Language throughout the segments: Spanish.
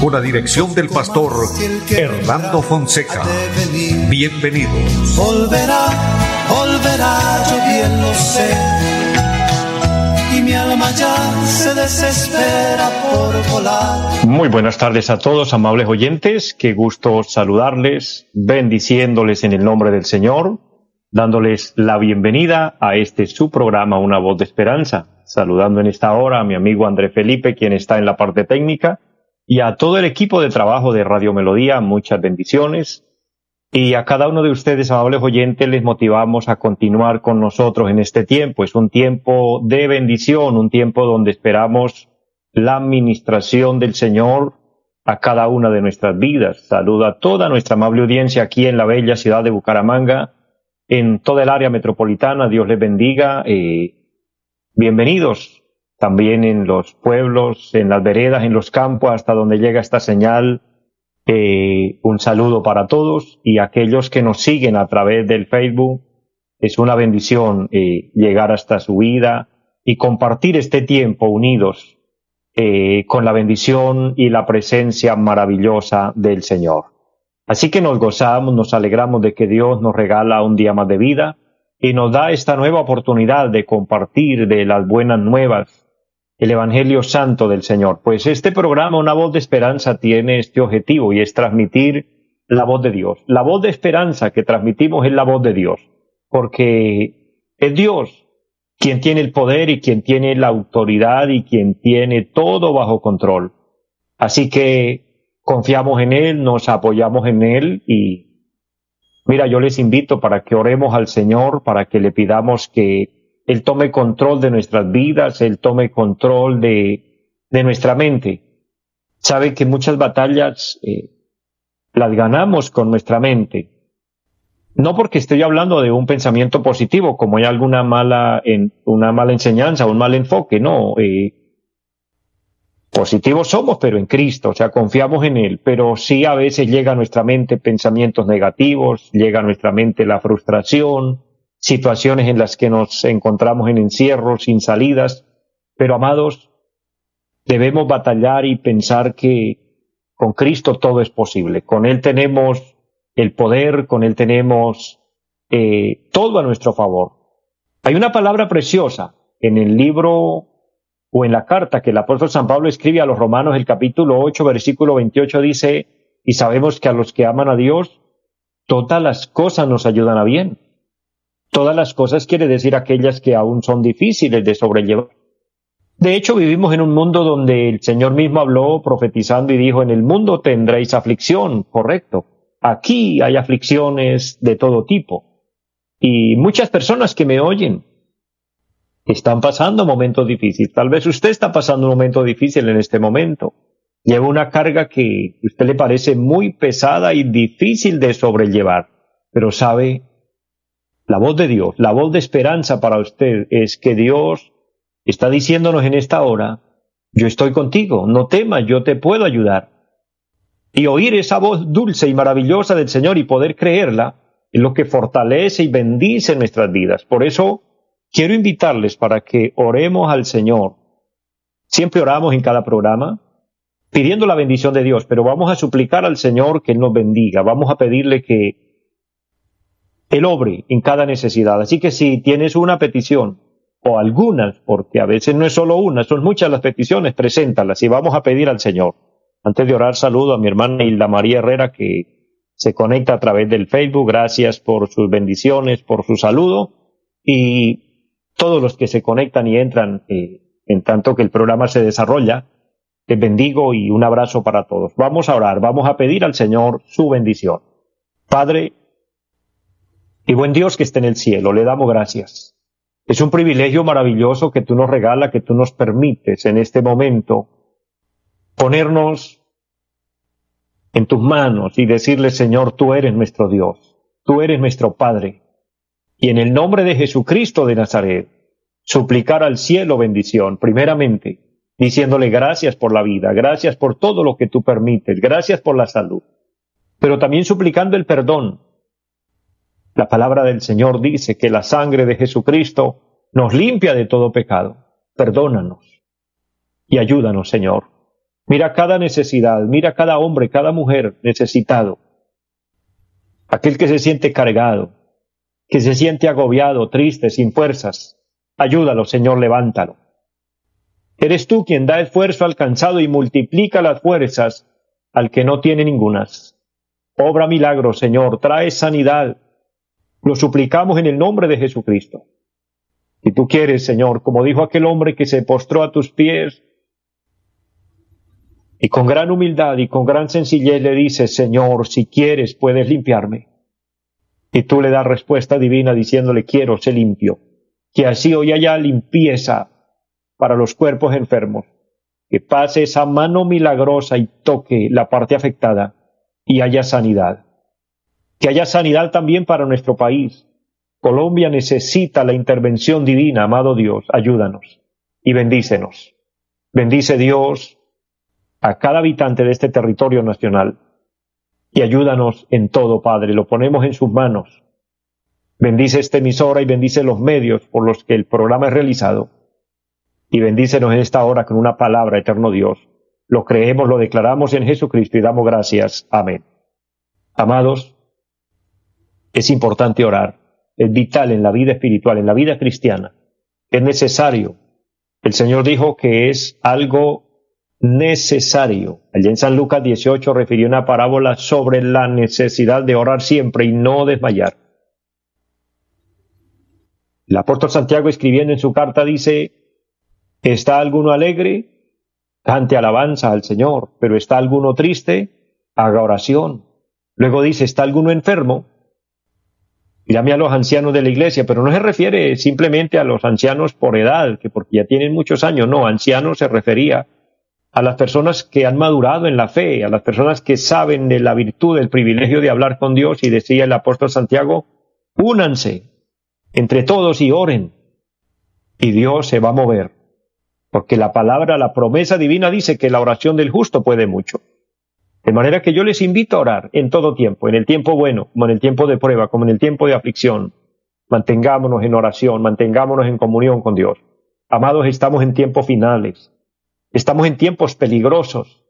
Con la dirección del pastor Hernando Fonseca. Bienvenidos. Volverá, volverá, yo bien lo sé y mi alma ya se desespera por volar. Muy buenas tardes a todos, amables oyentes. Qué gusto saludarles, bendiciéndoles en el nombre del Señor, dándoles la bienvenida a este su programa Una voz de esperanza. Saludando en esta hora a mi amigo André Felipe, quien está en la parte técnica, y a todo el equipo de trabajo de Radio Melodía, muchas bendiciones. Y a cada uno de ustedes, amables oyentes, les motivamos a continuar con nosotros en este tiempo. Es un tiempo de bendición, un tiempo donde esperamos la administración del Señor a cada una de nuestras vidas. Saluda a toda nuestra amable audiencia aquí en la bella ciudad de Bucaramanga, en toda el área metropolitana. Dios les bendiga. Eh, bienvenidos también en los pueblos, en las veredas, en los campos, hasta donde llega esta señal eh, un saludo para todos y aquellos que nos siguen a través del Facebook. Es una bendición eh, llegar hasta su vida y compartir este tiempo unidos eh, con la bendición y la presencia maravillosa del Señor. Así que nos gozamos, nos alegramos de que Dios nos regala un día más de vida y nos da esta nueva oportunidad de compartir de las buenas nuevas el Evangelio Santo del Señor. Pues este programa, Una voz de esperanza, tiene este objetivo y es transmitir la voz de Dios. La voz de esperanza que transmitimos es la voz de Dios, porque es Dios quien tiene el poder y quien tiene la autoridad y quien tiene todo bajo control. Así que confiamos en Él, nos apoyamos en Él y mira, yo les invito para que oremos al Señor, para que le pidamos que él tome control de nuestras vidas, Él tome control de, de nuestra mente. Sabe que muchas batallas eh, las ganamos con nuestra mente. No porque estoy hablando de un pensamiento positivo, como hay alguna mala, una mala enseñanza, un mal enfoque, no. Eh, positivos somos, pero en Cristo, o sea, confiamos en Él, pero sí a veces llega a nuestra mente pensamientos negativos, llega a nuestra mente la frustración, situaciones en las que nos encontramos en encierro, sin salidas, pero amados, debemos batallar y pensar que con Cristo todo es posible. Con Él tenemos el poder, con Él tenemos eh, todo a nuestro favor. Hay una palabra preciosa en el libro o en la carta que el apóstol San Pablo escribe a los romanos, el capítulo 8, versículo 28 dice, y sabemos que a los que aman a Dios, todas las cosas nos ayudan a bien. Todas las cosas quiere decir aquellas que aún son difíciles de sobrellevar. De hecho, vivimos en un mundo donde el Señor mismo habló profetizando y dijo, en el mundo tendréis aflicción, correcto. Aquí hay aflicciones de todo tipo. Y muchas personas que me oyen están pasando momentos difíciles. Tal vez usted está pasando un momento difícil en este momento. Lleva una carga que a usted le parece muy pesada y difícil de sobrellevar. Pero sabe, la voz de Dios, la voz de esperanza para usted es que Dios está diciéndonos en esta hora, yo estoy contigo, no temas, yo te puedo ayudar. Y oír esa voz dulce y maravillosa del Señor y poder creerla es lo que fortalece y bendice nuestras vidas. Por eso quiero invitarles para que oremos al Señor. Siempre oramos en cada programa pidiendo la bendición de Dios, pero vamos a suplicar al Señor que nos bendiga, vamos a pedirle que el obre en cada necesidad. Así que si tienes una petición o algunas, porque a veces no es solo una, son muchas las peticiones, preséntalas y vamos a pedir al Señor. Antes de orar, saludo a mi hermana Hilda María Herrera que se conecta a través del Facebook. Gracias por sus bendiciones, por su saludo y todos los que se conectan y entran eh, en tanto que el programa se desarrolla. Les bendigo y un abrazo para todos. Vamos a orar, vamos a pedir al Señor su bendición. Padre, y buen Dios que esté en el cielo, le damos gracias. Es un privilegio maravilloso que tú nos regalas, que tú nos permites en este momento ponernos en tus manos y decirle, Señor, tú eres nuestro Dios, tú eres nuestro Padre. y en el nombre de Jesucristo de Nazaret, suplicar al cielo bendición, primeramente, diciéndole gracias por la vida, gracias por todo lo que tú permites, gracias por la salud, pero también suplicando el perdón. La palabra del Señor dice que la sangre de Jesucristo nos limpia de todo pecado. Perdónanos y ayúdanos, Señor. Mira cada necesidad, mira cada hombre, cada mujer necesitado. Aquel que se siente cargado, que se siente agobiado, triste, sin fuerzas. Ayúdalo, Señor, levántalo. Eres tú quien da esfuerzo al cansado y multiplica las fuerzas al que no tiene ningunas. Obra milagro, Señor, trae sanidad. Lo suplicamos en el nombre de Jesucristo. Si tú quieres, Señor, como dijo aquel hombre que se postró a tus pies, y con gran humildad y con gran sencillez le dice, Señor, si quieres puedes limpiarme. Y tú le das respuesta divina diciéndole, quiero ser limpio. Que así hoy haya limpieza para los cuerpos enfermos. Que pase esa mano milagrosa y toque la parte afectada y haya sanidad. Que haya sanidad también para nuestro país. Colombia necesita la intervención divina, amado Dios. Ayúdanos y bendícenos. Bendice Dios a cada habitante de este territorio nacional y ayúdanos en todo, Padre. Lo ponemos en sus manos. Bendice esta emisora y bendice los medios por los que el programa es realizado. Y bendícenos en esta hora con una palabra, eterno Dios. Lo creemos, lo declaramos en Jesucristo y damos gracias. Amén. Amados, es importante orar. Es vital en la vida espiritual, en la vida cristiana. Es necesario. El Señor dijo que es algo necesario. Allí en San Lucas 18 refirió una parábola sobre la necesidad de orar siempre y no desmayar. El apóstol Santiago escribiendo en su carta dice, ¿está alguno alegre? Cante alabanza al Señor, pero ¿está alguno triste? Haga oración. Luego dice, ¿está alguno enfermo? Llame a los ancianos de la iglesia, pero no se refiere simplemente a los ancianos por edad, que porque ya tienen muchos años, no, ancianos se refería a las personas que han madurado en la fe, a las personas que saben de la virtud, del privilegio de hablar con Dios, y decía el apóstol Santiago, únanse entre todos y oren, y Dios se va a mover, porque la palabra, la promesa divina dice que la oración del justo puede mucho. De manera que yo les invito a orar en todo tiempo, en el tiempo bueno, como en el tiempo de prueba, como en el tiempo de aflicción. Mantengámonos en oración, mantengámonos en comunión con Dios. Amados, estamos en tiempos finales. Estamos en tiempos peligrosos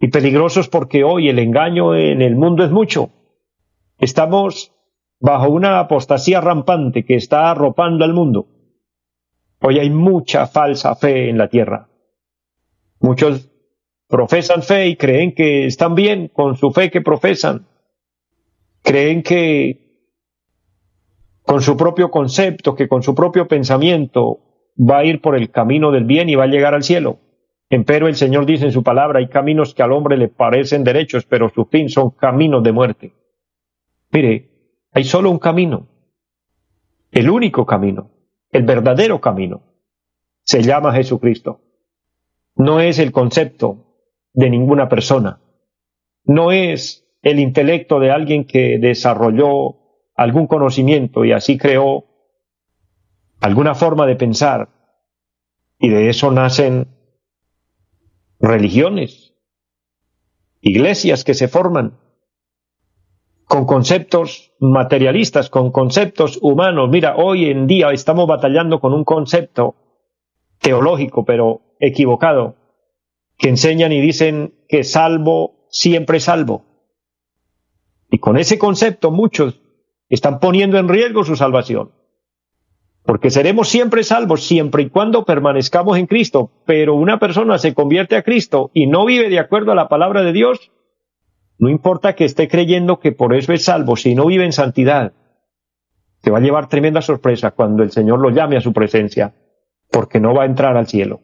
y peligrosos porque hoy el engaño en el mundo es mucho. Estamos bajo una apostasía rampante que está arropando al mundo. Hoy hay mucha falsa fe en la tierra. Muchos profesan fe y creen que están bien con su fe que profesan. Creen que con su propio concepto, que con su propio pensamiento va a ir por el camino del bien y va a llegar al cielo. Empero el Señor dice en su palabra, hay caminos que al hombre le parecen derechos, pero su fin son caminos de muerte. Mire, hay solo un camino, el único camino, el verdadero camino. Se llama Jesucristo. No es el concepto de ninguna persona. No es el intelecto de alguien que desarrolló algún conocimiento y así creó alguna forma de pensar. Y de eso nacen religiones, iglesias que se forman con conceptos materialistas, con conceptos humanos. Mira, hoy en día estamos batallando con un concepto teológico, pero equivocado, que enseñan y dicen que salvo, siempre salvo. Y con ese concepto muchos están poniendo en riesgo su salvación porque seremos siempre salvos siempre y cuando permanezcamos en Cristo, pero una persona se convierte a Cristo y no vive de acuerdo a la palabra de Dios, no importa que esté creyendo que por eso es salvo, si no vive en santidad, te va a llevar tremenda sorpresa cuando el Señor lo llame a su presencia, porque no va a entrar al cielo.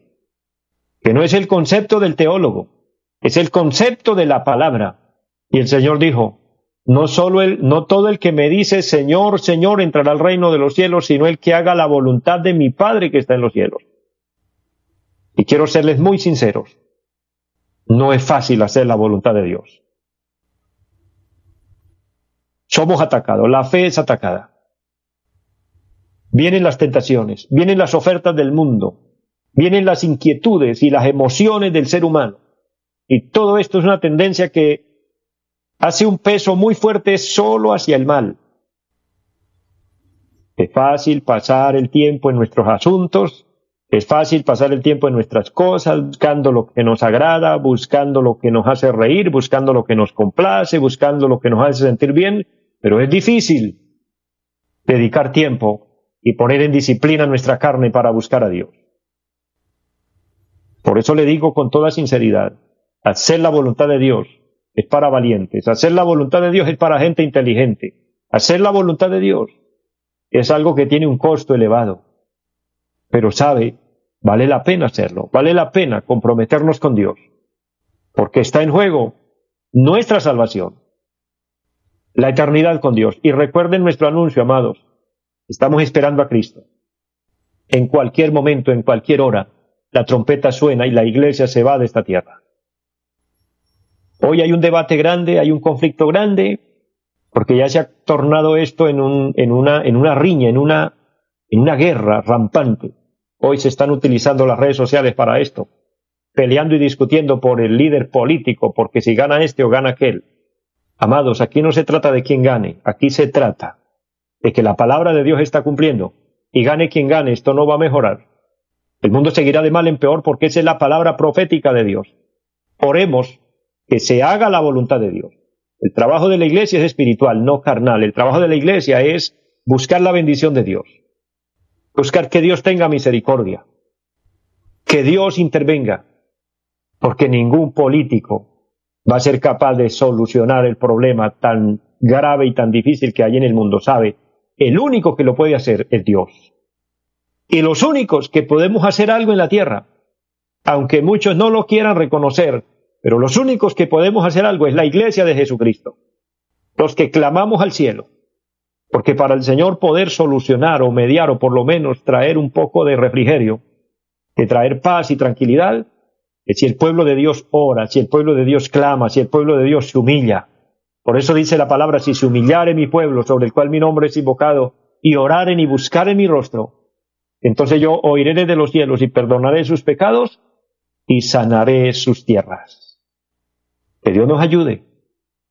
Que no es el concepto del teólogo, es el concepto de la palabra. Y el Señor dijo, no solo el, no todo el que me dice Señor, Señor entrará al reino de los cielos, sino el que haga la voluntad de mi Padre que está en los cielos. Y quiero serles muy sinceros. No es fácil hacer la voluntad de Dios. Somos atacados, la fe es atacada. vienen las tentaciones, vienen las ofertas del mundo, vienen las inquietudes y las emociones del ser humano. Y todo esto es una tendencia que hace un peso muy fuerte solo hacia el mal. Es fácil pasar el tiempo en nuestros asuntos, es fácil pasar el tiempo en nuestras cosas, buscando lo que nos agrada, buscando lo que nos hace reír, buscando lo que nos complace, buscando lo que nos hace sentir bien, pero es difícil dedicar tiempo y poner en disciplina nuestra carne para buscar a Dios. Por eso le digo con toda sinceridad, hacer la voluntad de Dios es para valientes, hacer la voluntad de Dios es para gente inteligente, hacer la voluntad de Dios es algo que tiene un costo elevado, pero sabe, vale la pena hacerlo, vale la pena comprometernos con Dios, porque está en juego nuestra salvación, la eternidad con Dios. Y recuerden nuestro anuncio, amados, estamos esperando a Cristo. En cualquier momento, en cualquier hora, la trompeta suena y la iglesia se va de esta tierra. Hoy hay un debate grande, hay un conflicto grande, porque ya se ha tornado esto en, un, en, una, en una riña, en una, en una guerra rampante. Hoy se están utilizando las redes sociales para esto, peleando y discutiendo por el líder político, porque si gana este o gana aquel. Amados, aquí no se trata de quién gane, aquí se trata de que la palabra de Dios está cumpliendo y gane quien gane, esto no va a mejorar. El mundo seguirá de mal en peor porque esa es la palabra profética de Dios. Oremos que se haga la voluntad de Dios. El trabajo de la iglesia es espiritual, no carnal. El trabajo de la iglesia es buscar la bendición de Dios. Buscar que Dios tenga misericordia. Que Dios intervenga. Porque ningún político va a ser capaz de solucionar el problema tan grave y tan difícil que hay en el mundo. Sabe, el único que lo puede hacer es Dios. Y los únicos que podemos hacer algo en la tierra, aunque muchos no lo quieran reconocer, pero los únicos que podemos hacer algo es la iglesia de Jesucristo, los que clamamos al cielo. Porque para el Señor poder solucionar o mediar o por lo menos traer un poco de refrigerio, de traer paz y tranquilidad, si el pueblo de Dios ora, si el pueblo de Dios clama, si el pueblo de Dios se humilla. Por eso dice la palabra, si se humillare mi pueblo sobre el cual mi nombre es invocado, y oraren y buscaren mi rostro, entonces yo oiré desde los cielos y perdonaré sus pecados y sanaré sus tierras. Que Dios nos ayude,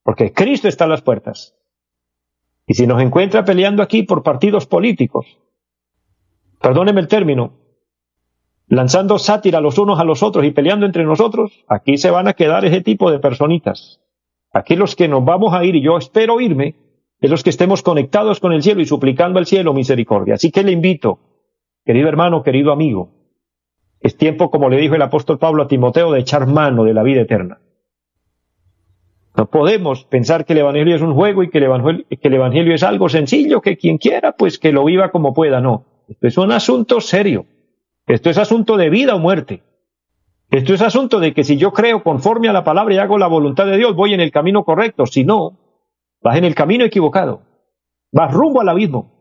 porque Cristo está a las puertas. Y si nos encuentra peleando aquí por partidos políticos, perdóneme el término, lanzando sátira los unos a los otros y peleando entre nosotros, aquí se van a quedar ese tipo de personitas. Aquí los que nos vamos a ir, y yo espero irme, es los que estemos conectados con el cielo y suplicando al cielo misericordia. Así que le invito, querido hermano, querido amigo, es tiempo, como le dijo el apóstol Pablo a Timoteo, de echar mano de la vida eterna. No podemos pensar que el Evangelio es un juego y que el, Evangelio, es algo sencillo, que quien quiera, pues que lo viva como pueda. No, esto es un asunto serio. Esto es asunto de vida o muerte. Esto es asunto de que si yo creo conforme a la palabra y hago la voluntad de Dios, voy en el camino correcto. Si no, vas en el camino equivocado. Vas rumbo al abismo.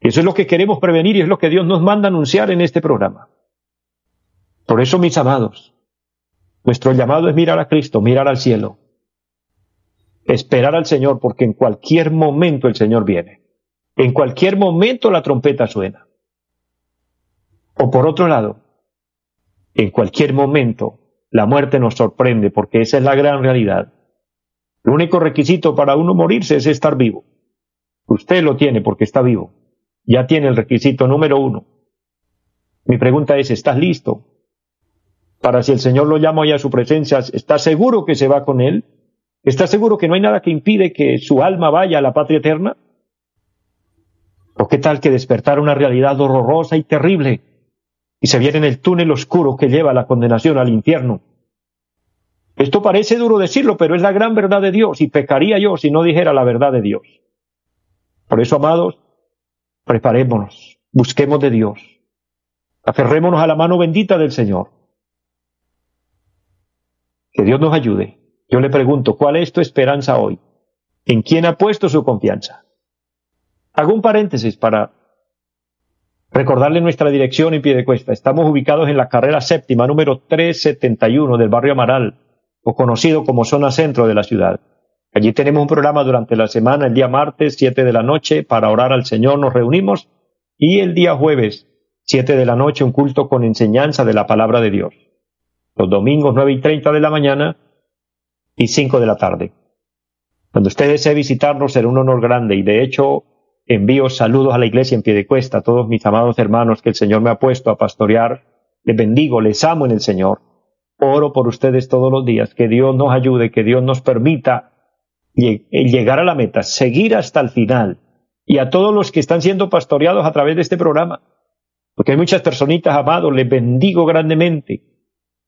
Eso es lo que queremos prevenir y es lo que Dios nos manda anunciar en este programa. Por eso, mis amados, nuestro llamado es mirar a Cristo, mirar al cielo esperar al Señor porque en cualquier momento el Señor viene. En cualquier momento la trompeta suena. O por otro lado, en cualquier momento la muerte nos sorprende porque esa es la gran realidad. El único requisito para uno morirse es estar vivo. Usted lo tiene porque está vivo. Ya tiene el requisito número uno. Mi pregunta es, ¿estás listo? Para si el Señor lo llama hoy a su presencia, ¿estás seguro que se va con Él? ¿Está seguro que no hay nada que impide que su alma vaya a la patria eterna? ¿O qué tal que despertar una realidad horrorosa y terrible y se viene en el túnel oscuro que lleva a la condenación al infierno? Esto parece duro decirlo, pero es la gran verdad de Dios y pecaría yo si no dijera la verdad de Dios. Por eso, amados, preparémonos, busquemos de Dios, aferrémonos a la mano bendita del Señor. Que Dios nos ayude yo le pregunto, ¿cuál es tu esperanza hoy? ¿En quién ha puesto su confianza? Hago un paréntesis para recordarle nuestra dirección en pie de cuesta. Estamos ubicados en la carrera séptima, número 371 del barrio Amaral, o conocido como zona centro de la ciudad. Allí tenemos un programa durante la semana, el día martes, 7 de la noche, para orar al Señor. Nos reunimos y el día jueves, siete de la noche, un culto con enseñanza de la palabra de Dios. Los domingos, nueve y treinta de la mañana y cinco de la tarde. Cuando usted desee visitarnos será un honor grande y de hecho envío saludos a la iglesia en pie de cuesta, a todos mis amados hermanos que el Señor me ha puesto a pastorear. Les bendigo, les amo en el Señor. Oro por ustedes todos los días, que Dios nos ayude, que Dios nos permita llegar a la meta, seguir hasta el final. Y a todos los que están siendo pastoreados a través de este programa, porque hay muchas personitas, amados, les bendigo grandemente.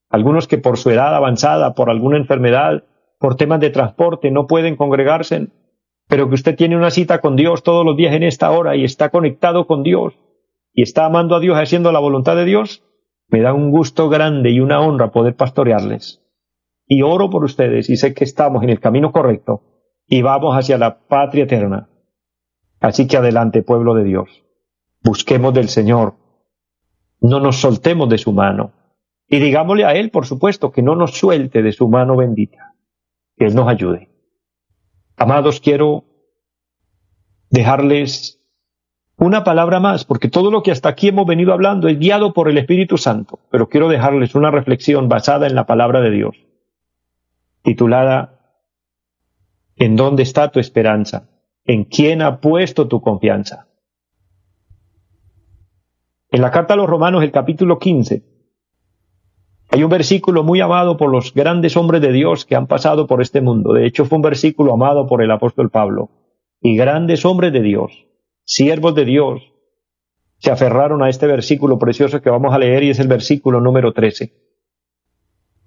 Algunos que por su edad avanzada, por alguna enfermedad, por temas de transporte, no pueden congregarse, pero que usted tiene una cita con Dios todos los días en esta hora y está conectado con Dios y está amando a Dios haciendo la voluntad de Dios, me da un gusto grande y una honra poder pastorearles. Y oro por ustedes y sé que estamos en el camino correcto y vamos hacia la patria eterna. Así que adelante, pueblo de Dios. Busquemos del Señor. No nos soltemos de su mano. Y digámosle a Él, por supuesto, que no nos suelte de su mano bendita. Que Él nos ayude. Amados, quiero dejarles una palabra más, porque todo lo que hasta aquí hemos venido hablando es guiado por el Espíritu Santo, pero quiero dejarles una reflexión basada en la palabra de Dios, titulada ¿En dónde está tu esperanza? ¿En quién ha puesto tu confianza? En la carta a los Romanos, el capítulo 15, hay un versículo muy amado por los grandes hombres de Dios que han pasado por este mundo. De hecho, fue un versículo amado por el apóstol Pablo. Y grandes hombres de Dios siervos de Dios, se aferraron a este versículo precioso que vamos a leer y es el versículo número 13.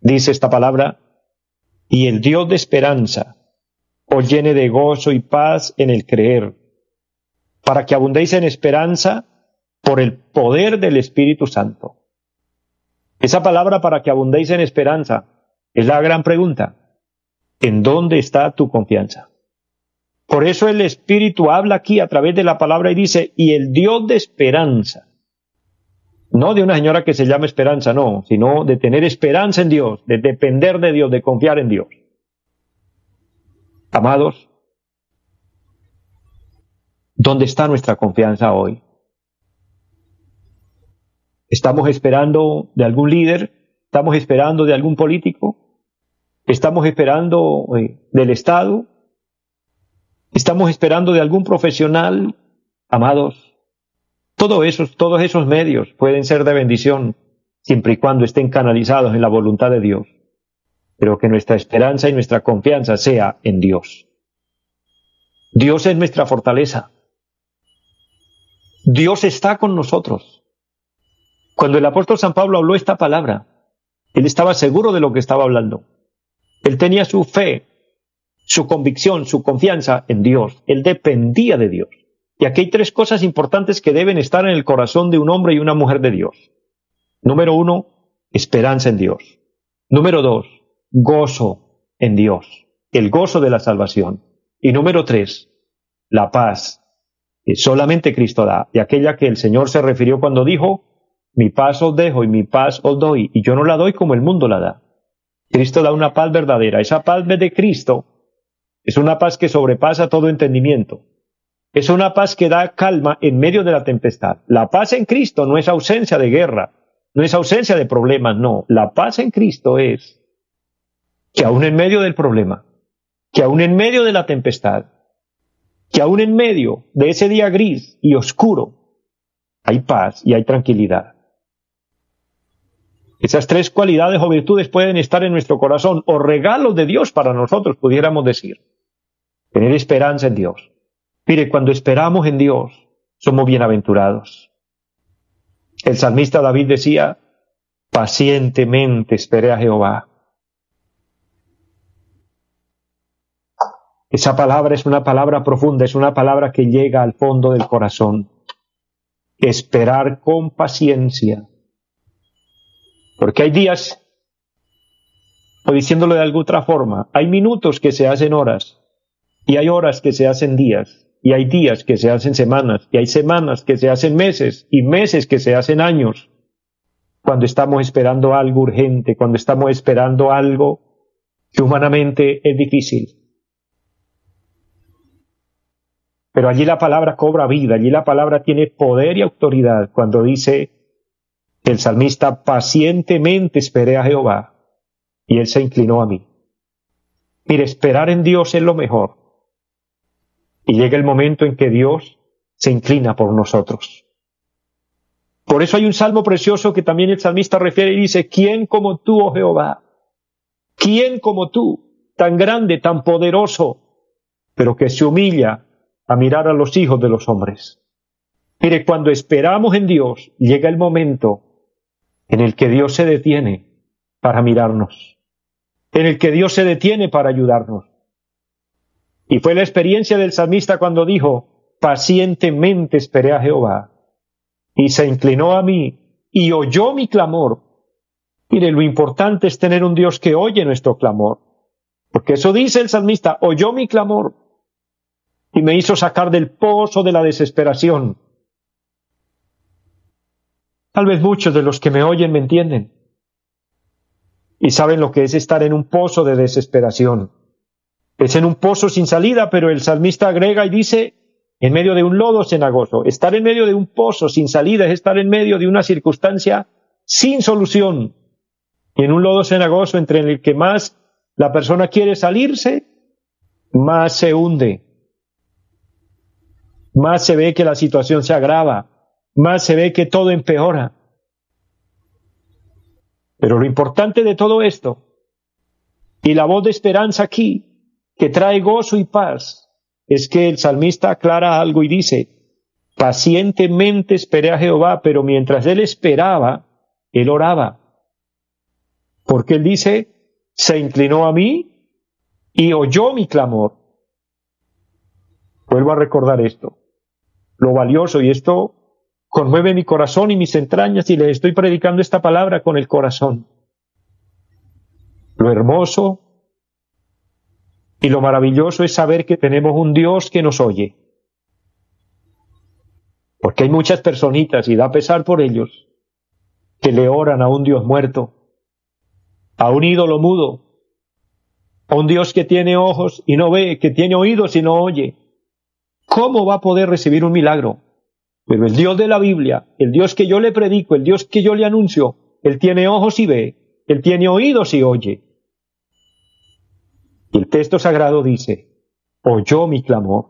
Dice esta palabra, y el Dios de esperanza llene de gozo y paz en el creer, para que abundéis en esperanza por el poder del Espíritu Santo. Esa palabra para que abundéis en esperanza es la gran pregunta. ¿En dónde está tu confianza? Por eso el Espíritu habla aquí a través de la palabra y dice, y el Dios de esperanza. No de una señora que se llama esperanza, no, sino de tener esperanza en Dios, de depender de Dios, de confiar en Dios. Amados, ¿dónde está nuestra confianza hoy? ¿Estamos esperando de algún líder? ¿Estamos esperando de algún político? ¿Estamos esperando eh, del Estado? Estamos esperando de algún profesional, amados. Todos esos, todos esos medios pueden ser de bendición, siempre y cuando estén canalizados en la voluntad de Dios. Pero que nuestra esperanza y nuestra confianza sea en Dios. Dios es nuestra fortaleza. Dios está con nosotros. Cuando el apóstol San Pablo habló esta palabra, él estaba seguro de lo que estaba hablando. Él tenía su fe su convicción, su confianza en Dios. Él dependía de Dios. Y aquí hay tres cosas importantes que deben estar en el corazón de un hombre y una mujer de Dios. Número uno, esperanza en Dios. Número dos, gozo en Dios, el gozo de la salvación. Y número tres, la paz que solamente Cristo da, y aquella que el Señor se refirió cuando dijo, mi paz os dejo y mi paz os doy, y yo no la doy como el mundo la da. Cristo da una paz verdadera. Esa paz de Cristo es una paz que sobrepasa todo entendimiento. Es una paz que da calma en medio de la tempestad. La paz en Cristo no es ausencia de guerra, no es ausencia de problemas, no. La paz en Cristo es que aún en medio del problema, que aún en medio de la tempestad, que aún en medio de ese día gris y oscuro, hay paz y hay tranquilidad. Esas tres cualidades o virtudes pueden estar en nuestro corazón o regalos de Dios para nosotros, pudiéramos decir tener esperanza en Dios. Mire, cuando esperamos en Dios, somos bienaventurados. El salmista David decía, pacientemente esperé a Jehová. Esa palabra es una palabra profunda, es una palabra que llega al fondo del corazón. Esperar con paciencia. Porque hay días, o diciéndolo de alguna otra forma, hay minutos que se hacen horas, y hay horas que se hacen días, y hay días que se hacen semanas, y hay semanas que se hacen meses, y meses que se hacen años. Cuando estamos esperando algo urgente, cuando estamos esperando algo que humanamente es difícil. Pero allí la palabra cobra vida, allí la palabra tiene poder y autoridad cuando dice el salmista, pacientemente esperé a Jehová y él se inclinó a mí. Mire, esperar en Dios es lo mejor. Y llega el momento en que Dios se inclina por nosotros. Por eso hay un salmo precioso que también el salmista refiere y dice, ¿quién como tú, oh Jehová? ¿Quién como tú, tan grande, tan poderoso, pero que se humilla a mirar a los hijos de los hombres? Mire, cuando esperamos en Dios, llega el momento en el que Dios se detiene para mirarnos, en el que Dios se detiene para ayudarnos. Y fue la experiencia del salmista cuando dijo, pacientemente esperé a Jehová y se inclinó a mí y oyó mi clamor. Mire, lo importante es tener un Dios que oye nuestro clamor. Porque eso dice el salmista, oyó mi clamor y me hizo sacar del pozo de la desesperación. Tal vez muchos de los que me oyen me entienden y saben lo que es estar en un pozo de desesperación. Es en un pozo sin salida, pero el salmista agrega y dice, en medio de un lodo cenagoso. Estar en medio de un pozo sin salida es estar en medio de una circunstancia sin solución. Y en un lodo cenagoso entre el que más la persona quiere salirse, más se hunde. Más se ve que la situación se agrava. Más se ve que todo empeora. Pero lo importante de todo esto, y la voz de esperanza aquí, que trae gozo y paz, es que el salmista aclara algo y dice, pacientemente esperé a Jehová, pero mientras él esperaba, él oraba. Porque él dice, se inclinó a mí y oyó mi clamor. Vuelvo a recordar esto, lo valioso, y esto conmueve mi corazón y mis entrañas y les estoy predicando esta palabra con el corazón. Lo hermoso y lo maravilloso es saber que tenemos un Dios que nos oye. Porque hay muchas personitas, y da pesar por ellos, que le oran a un Dios muerto, a un ídolo mudo, a un Dios que tiene ojos y no ve, que tiene oídos y no oye. ¿Cómo va a poder recibir un milagro? Pero el Dios de la Biblia, el Dios que yo le predico, el Dios que yo le anuncio, Él tiene ojos y ve, Él tiene oídos y oye. Y el texto sagrado dice, oyó mi clamor.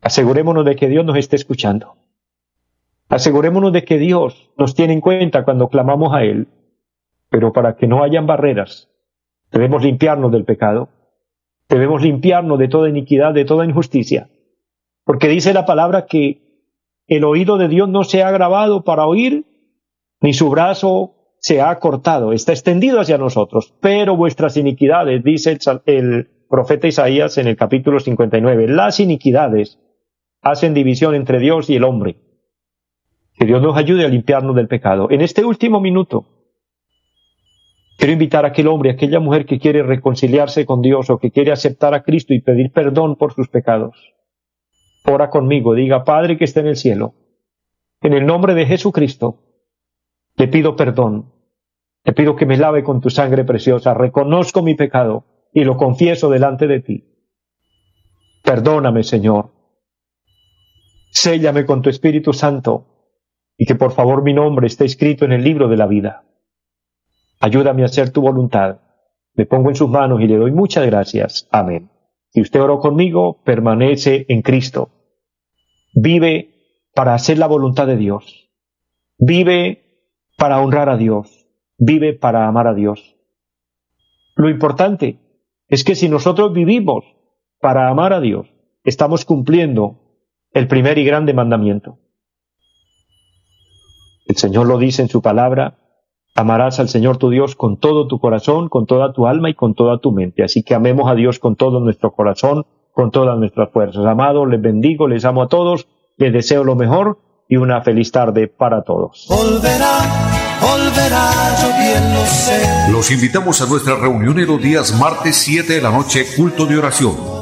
Asegurémonos de que Dios nos esté escuchando. Asegurémonos de que Dios nos tiene en cuenta cuando clamamos a Él. Pero para que no hayan barreras, debemos limpiarnos del pecado. Debemos limpiarnos de toda iniquidad, de toda injusticia. Porque dice la palabra que el oído de Dios no se ha grabado para oír, ni su brazo se ha cortado, está extendido hacia nosotros, pero vuestras iniquidades, dice el, profeta Isaías en el capítulo 59, las iniquidades hacen división entre Dios y el hombre. Que Dios nos ayude a limpiarnos del pecado. En este último minuto, quiero invitar a aquel hombre, a aquella mujer que quiere reconciliarse con Dios o que quiere aceptar a Cristo y pedir perdón por sus pecados. Ora conmigo, diga, Padre que está en el cielo, en el nombre de Jesucristo, le pido perdón. Le pido que me lave con tu sangre preciosa. Reconozco mi pecado y lo confieso delante de ti. Perdóname, Señor. Séllame con tu Espíritu Santo y que por favor mi nombre esté escrito en el libro de la vida. Ayúdame a hacer tu voluntad. Me pongo en sus manos y le doy muchas gracias. Amén. Si usted oró conmigo, permanece en Cristo. Vive para hacer la voluntad de Dios. Vive para honrar a Dios, vive para amar a Dios. Lo importante es que si nosotros vivimos para amar a Dios, estamos cumpliendo el primer y grande mandamiento. El Señor lo dice en su palabra, amarás al Señor tu Dios con todo tu corazón, con toda tu alma y con toda tu mente. Así que amemos a Dios con todo nuestro corazón, con todas nuestras fuerzas. Amados, les bendigo, les amo a todos, les deseo lo mejor y una feliz tarde para todos. Volverá, volverá, yo bien lo sé. Los invitamos a nuestra reunión en los días martes 7 de la noche, culto de oración